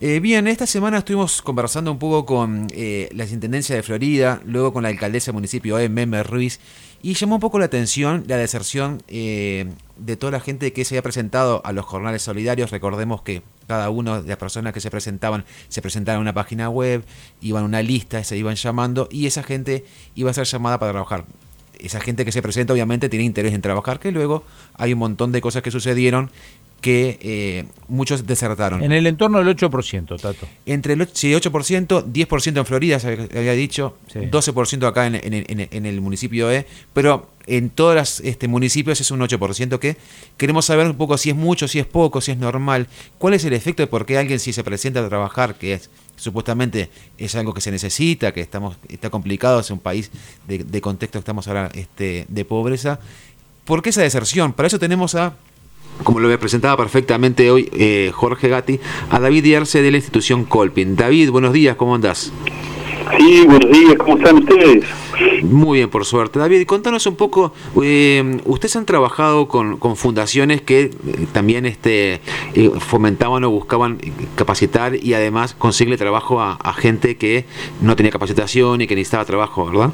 Eh, bien, esta semana estuvimos conversando un poco con eh, la Intendencia de Florida, luego con la alcaldesa del municipio de Meme Ruiz, y llamó un poco la atención la deserción eh, de toda la gente que se había presentado a los jornales solidarios. Recordemos que cada una de las personas que se presentaban se presentaban en una página web, iban a una lista, se iban llamando, y esa gente iba a ser llamada para trabajar esa gente que se presenta obviamente tiene interés en trabajar, que luego hay un montón de cosas que sucedieron que eh, muchos desertaron. En el entorno del 8%, Tato. Entre el 8%, 10% en Florida, se había dicho, 12% acá en, en, el municipio E, pero en todos los este, municipios es un 8%, que queremos saber un poco si es mucho, si es poco, si es normal, cuál es el efecto de por qué alguien si se presenta a trabajar, que es supuestamente es algo que se necesita, que estamos está complicado, es un país de, de contexto que estamos ahora este, de pobreza, ¿por qué esa deserción? Para eso tenemos a como lo presentaba perfectamente hoy eh, Jorge Gatti, a David Dierce de la institución Colpin. David, buenos días, ¿cómo andás? Sí, buenos días, ¿cómo están ustedes? Muy bien, por suerte. David, contanos un poco, eh, ustedes han trabajado con, fundaciones que eh, también este, fomentaban o buscaban capacitar y además conseguirle trabajo a, a gente que no tenía capacitación y que necesitaba trabajo, ¿verdad?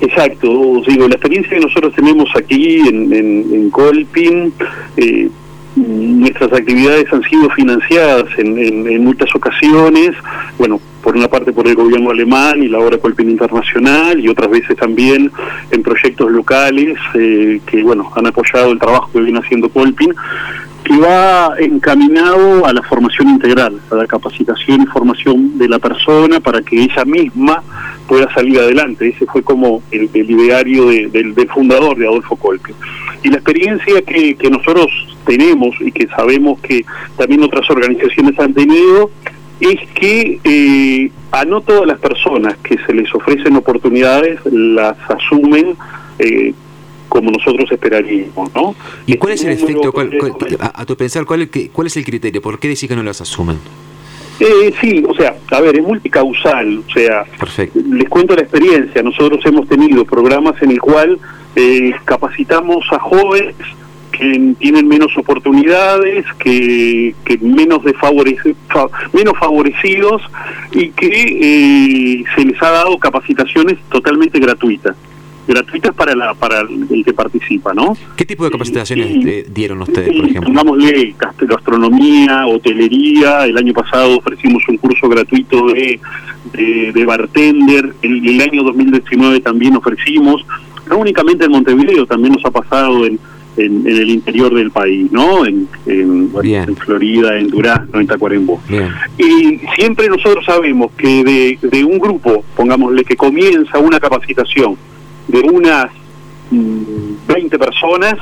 Exacto, digo, la experiencia que nosotros tenemos aquí en, en, Colpin, eh, nuestras actividades han sido financiadas en, muchas ocasiones, bueno, por una parte por el gobierno alemán y la obra Colpin Internacional y otras veces también en proyectos locales eh, que, bueno, han apoyado el trabajo que viene haciendo Colpin que va encaminado a la formación integral, a la capacitación y formación de la persona para que ella misma pueda salir adelante. Ese fue como el, ideario del, fundador de Adolfo Colpe. Y la experiencia que, nosotros tenemos y que sabemos que también otras organizaciones han tenido es que eh, a no todas las personas que se les ofrecen oportunidades las asumen eh, como nosotros esperaríamos, ¿no? ¿Y cuál es el efecto, a, tu pensar, cuál, cuál es el criterio? ¿Por qué decir que no las asumen? Eh, sí, o sea, a ver, es multicausal, o sea, les cuento la experiencia, nosotros hemos tenido programas en el cual eh, capacitamos a jóvenes que tienen menos oportunidades, que, que menos, menos favorecidos y que eh, se les ha dado capacitación totalmente gratuitas gratuitas para la para el que participa, ¿no? ¿Qué tipo de capacitaciones dieron ustedes, por ejemplo? Pongámosle gastronomía, hotelería, el año pasado ofrecimos un curso gratuito de, de, bartender, el, el año 2019 también ofrecimos, no únicamente en Montevideo, también nos ha pasado en, en, el interior del país, ¿no? En, en, Florida, en Durazno, en Tacuarembó. Y siempre nosotros sabemos que de, de un grupo, pongámosle, que comienza una capacitación, de unas 20 mm, personas,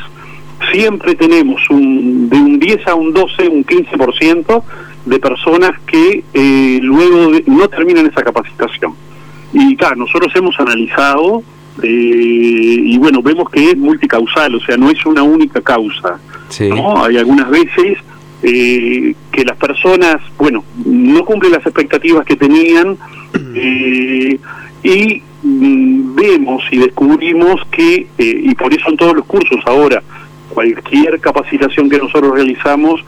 siempre tenemos un, de un 10 a un 12, un 15% de personas que eh, luego no terminan esa capacitación. Y claro, nosotros hemos analizado eh, y bueno, vemos que es multicausal, o sea, no es una única causa. ¿no? Hay algunas veces eh, que las personas, bueno, no cumplen las expectativas que tenían y Mm, vemos y descubrimos que, eh, y por eso en todos los cursos ahora, cualquier capacitación que nosotros realizamos,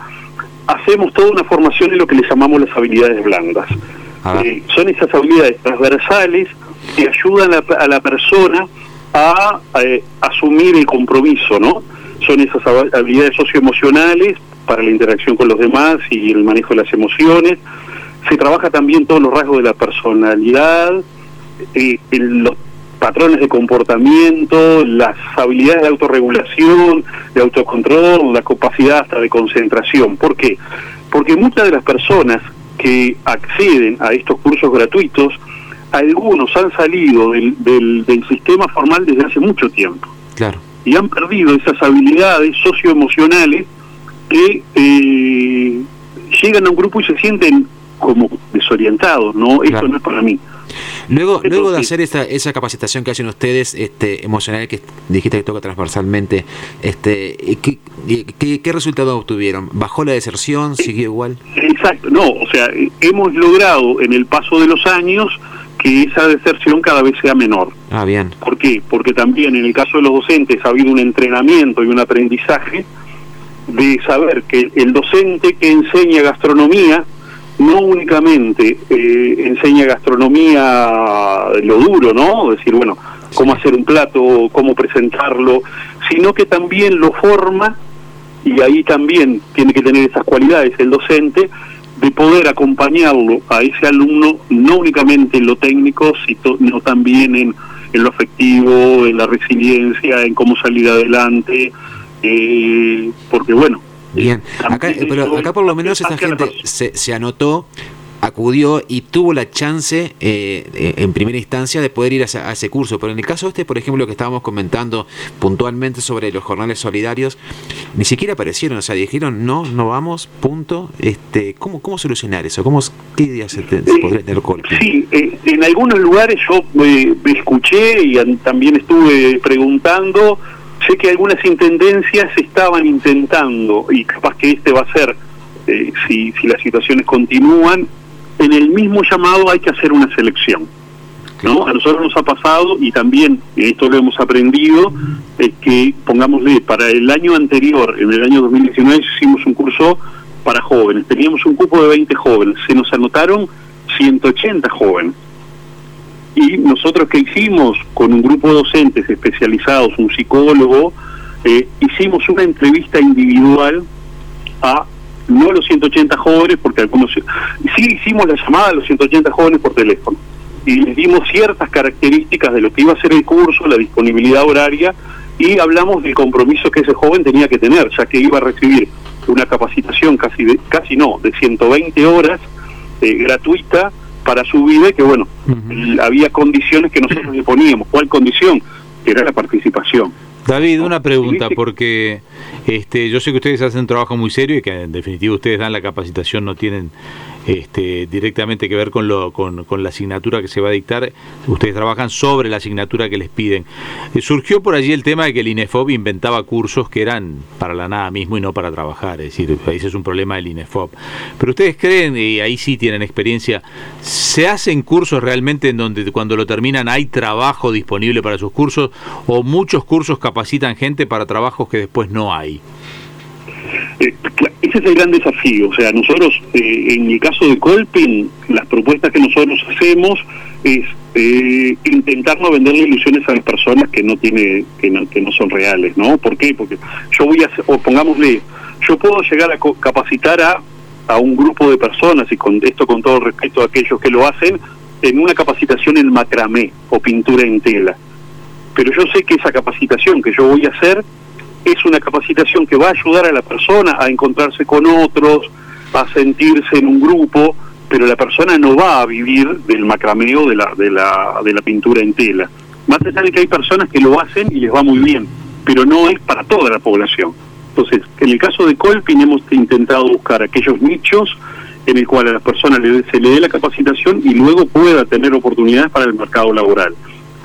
hacemos toda una formación en lo que le llamamos las habilidades blandas. Eh, son esas habilidades transversales que ayudan a, la persona a, eh, asumir el compromiso, ¿no? Son esas habilidades socioemocionales para la interacción con los demás y el manejo de las emociones. Se trabaja también todos los rasgos de la personalidad, eh, los patrones de comportamiento, las habilidades de autorregulación, de autocontrol, la capacidad hasta de concentración. ¿Por qué? Porque muchas de las personas que acceden a estos cursos gratuitos, algunos han salido del, del, sistema formal desde hace mucho tiempo. Claro. Y han perdido esas habilidades socioemocionales que eh, llegan a un grupo y se sienten como desorientados, ¿no? Esto no es para mí. Luego, luego de hacer esa, esa capacitación que hacen ustedes, este, emocional, que dijiste que toca transversalmente, este, ¿qué, qué, qué resultado obtuvieron? ¿Bajó la deserción? ¿Siguió igual? Exacto, no, o sea, hemos logrado en el paso de los años que esa deserción cada vez sea menor. Ah, bien. ¿Por qué? Porque también en el caso de los docentes ha habido un entrenamiento y un aprendizaje de saber que el docente que enseña gastronomía no únicamente eh, enseña gastronomía lo duro, ¿no? Decir, bueno, cómo hacer un plato, cómo presentarlo, sino que también lo forma, y ahí también tiene que tener esas cualidades el docente, de poder acompañarlo a ese alumno, no únicamente en lo técnico, sino también en, en lo afectivo, en la resiliencia, en cómo salir adelante, eh, porque bueno, Bien, acá, pero acá por lo menos esta gente se, se anotó acudió y tuvo la chance eh, en primera instancia de poder ir a, ese curso. Pero en el caso este, por ejemplo, que estábamos comentando puntualmente sobre los jornales solidarios, ni siquiera aparecieron, o sea, dijeron no, no vamos, punto. Este, ¿cómo, cómo solucionar eso? ¿Cómo, ¿Qué ideas se, podría tener Sí, eh, en algunos lugares yo eh, escuché y también estuve preguntando. Sé que algunas intendencias estaban intentando, y capaz que este va a ser si, si las situaciones continúan, en el mismo llamado hay que hacer una selección. ¿no? A nosotros nos ha pasado, y también esto lo hemos aprendido, es que, pongámosle, para el año anterior, en el año 2019, hicimos un curso para jóvenes. Teníamos un cupo de 20 jóvenes. Se nos anotaron 180 jóvenes. Y nosotros que hicimos con un grupo de docentes especializados, un psicólogo, eh, hicimos una entrevista individual a no los 180 jóvenes, porque algunos sí hicimos la llamada a los 180 jóvenes por teléfono. Y les dimos ciertas características de lo que iba a ser el curso, la disponibilidad horaria y hablamos del compromiso que ese joven tenía que tener, ya que iba a recibir una capacitación casi de, casi no, de 120 horas eh, gratuita para su vida y que bueno, había condiciones que nosotros le poníamos. ¿Cuál condición? Que era la participación. David, una pregunta, porque este, yo sé que ustedes hacen un trabajo muy serio y que en definitiva ustedes dan la capacitación, no tienen este, directamente que ver con, lo, con, la asignatura que se va a dictar. Ustedes trabajan sobre la asignatura que les piden. Eh, surgió por allí el tema de que el INEFOB inventaba cursos que eran para la nada mismo y no para trabajar. Es decir, ese es un problema del INEFOB. Pero ustedes creen, y ahí sí tienen experiencia, ¿se hacen cursos realmente en donde cuando lo terminan hay trabajo disponible para sus cursos o muchos cursos capacitan gente para trabajos que después no hay? Eh, ese es el gran desafío. O sea, nosotros, eh, en el caso de Colpin, las propuestas que nosotros hacemos es eh, intentar no venderle ilusiones a las personas que no tiene que no, que no son reales, ¿no? ¿Por qué? Porque yo voy a, o pongámosle, yo puedo llegar a capacitar a, a un grupo de personas, y con esto con todo respeto a aquellos que lo hacen, en una capacitación en macramé o pintura en tela. Pero yo sé que esa capacitación que yo voy a hacer es una capacitación que va a ayudar a la persona a encontrarse con otros, a sentirse en un grupo, pero la persona no va a vivir del macrameo de la, de la, de la pintura en tela. Más allá de que hay personas que lo hacen y les va muy bien, pero no es para toda la población. Entonces, en el caso de Colpin hemos intentado buscar aquellos nichos en el cual a la persona se le dé la capacitación y luego pueda tener oportunidades para el mercado laboral,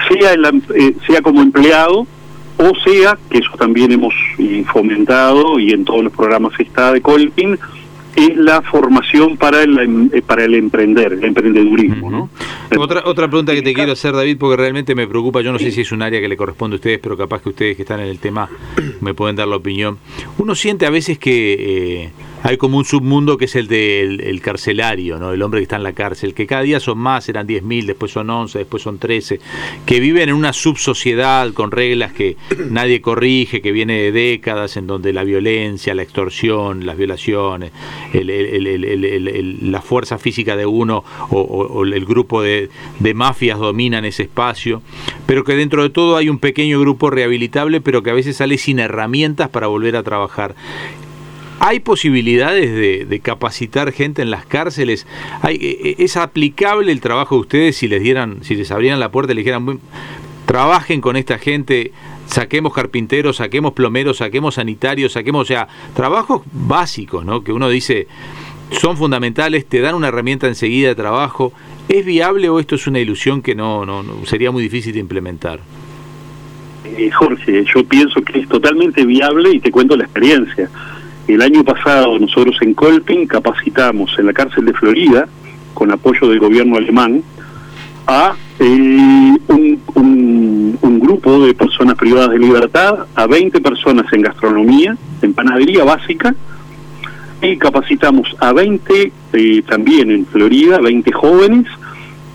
sea, eh, sea como empleado o sea, que eso también hemos fomentado y en todos los programas está de Colpin, es la formación para el, em, eh, para el emprender, el emprendedurismo. ¿no? Otra, otra pregunta que te quiero hacer, David, porque realmente me preocupa, yo no sé si es un área que le corresponde a ustedes, pero capaz que ustedes que están en el tema me pueden dar la opinión. Uno siente a veces que... Eh, hay como un submundo que es el del carcelario, ¿no? el hombre que está en la cárcel, que cada día son más, eran 10.000, después son 11, después son 13, que viven en una subsociedad con reglas que nadie corrige, que viene de décadas, en donde la violencia, la extorsión, las violaciones, la fuerza física de uno o, el grupo de, de mafias dominan ese espacio, pero que dentro de todo hay un pequeño grupo rehabilitable, pero que a veces sale sin herramientas para volver a trabajar. ¿Hay posibilidades de, capacitar gente en las cárceles? ¿Hay, e, e, ¿Es aplicable el trabajo de ustedes si les dieran, si les abrieran la puerta y les dijeran, trabajen con esta gente, saquemos carpinteros, saquemos plomeros, saquemos sanitarios, saquemos, o sea, trabajos básicos, ¿no? Que uno dice, son fundamentales, te dan una herramienta enseguida de trabajo. ¿Es viable o esto es una ilusión que no, no, sería muy difícil de implementar? Eh, Jorge, yo pienso que es totalmente viable y te cuento la experiencia. El año pasado nosotros en Colping capacitamos en la cárcel de Florida, con apoyo del gobierno alemán, a eh, un, grupo de personas privadas de libertad, a 20 personas en gastronomía en panadería básica y capacitamos a 20 eh, también en Florida, 20 jóvenes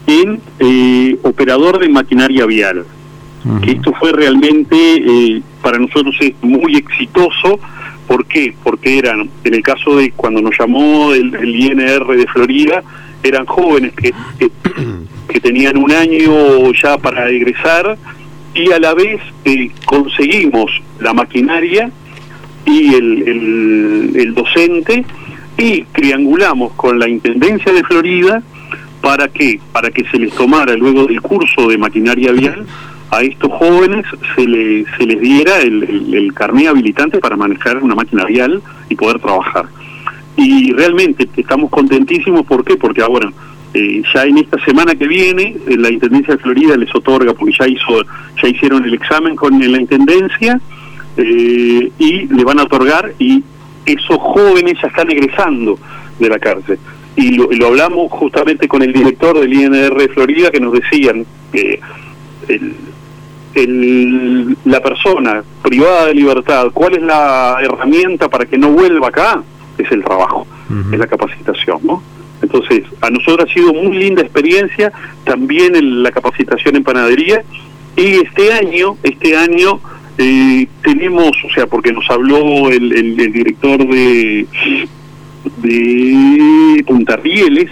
en eh, operador de maquinaria vial. Que esto fue realmente eh, para nosotros es muy exitoso. ¿Por qué? Porque eran, en el caso de cuando nos llamó el, INR de Florida, eran jóvenes que, que, tenían un año ya para egresar y a la vez conseguimos la maquinaria y el, el, docente y triangulamos con la Intendencia de Florida para que para que se les tomara luego del curso de maquinaria vial a estos jóvenes se, le, se les diera el, el, carné habilitante para manejar una máquina vial y poder trabajar. Y realmente estamos contentísimos, ¿por qué? Porque ahora, eh, ya en esta semana que viene, eh, la Intendencia de Florida les otorga, porque ya, hizo, ya hicieron el examen con la Intendencia, eh, y le van a otorgar y esos jóvenes ya están egresando de la cárcel. Y lo, hablamos justamente con el director del INR de Florida que nos decían que la persona privada de libertad, ¿cuál es la herramienta para que no vuelva acá? Es el trabajo, es la capacitación, ¿no? Entonces, a nosotros ha sido muy linda experiencia, también en la capacitación en panadería, y este año, este año eh, tenemos, o sea, porque nos habló el, el, director de, de Punta Rieles,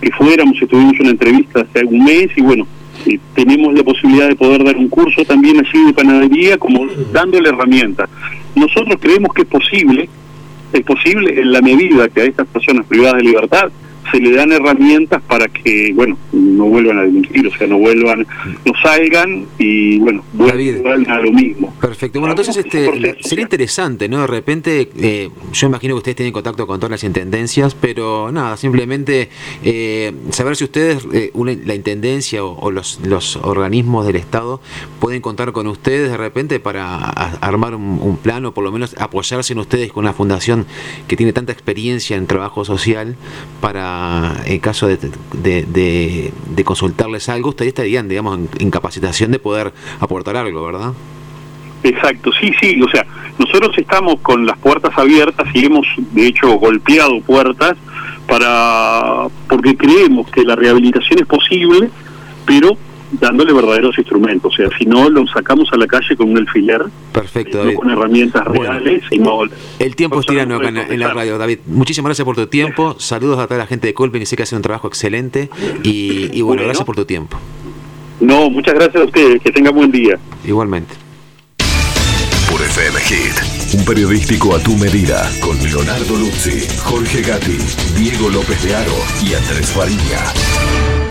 que fuéramos, tuvimos una entrevista hace un mes y bueno, eh, tenemos la posibilidad de poder dar un curso también allí de panadería, como dándole herramientas. Nosotros creemos que es posible, es posible en la medida que a estas personas privadas de libertad se le dan herramientas para que, bueno, no vuelvan a delinquir, o sea, no vuelvan, no salgan y, bueno, vuelvan a lo mismo. Perfecto. Bueno, entonces este, sería interesante, ¿no? De repente, eh, yo imagino que ustedes tienen contacto con todas las intendencias, pero nada, simplemente eh, saber si ustedes, eh, la intendencia o, los, los organismos del Estado pueden contar con ustedes de repente para armar un, un plan o por lo menos apoyarse en ustedes con una fundación que tiene tanta experiencia en trabajo social para en caso de, de, consultarles algo, ustedes estarían, digamos, en, capacitación de poder aportar algo, ¿verdad? Exacto, sí, sí, o sea, nosotros estamos con las puertas abiertas y hemos, de hecho, golpeado puertas para porque creemos que la rehabilitación es posible, pero dándole verdaderos instrumentos. O sea, si no, lo sacamos a la calle con un alfiler. Perfecto, David. con herramientas reales. el tiempo es tirano acá en, la radio, David. Muchísimas gracias por tu tiempo. Saludos a toda la gente de Colpen y sé que hace un trabajo excelente. Y, bueno, gracias por tu tiempo. No, muchas gracias a ustedes. Que tengan buen día. Igualmente. Por FM Hit, un periodístico a tu medida, con Leonardo Luzzi, Jorge Gatti, Diego López de Aro y Andrés Fariña.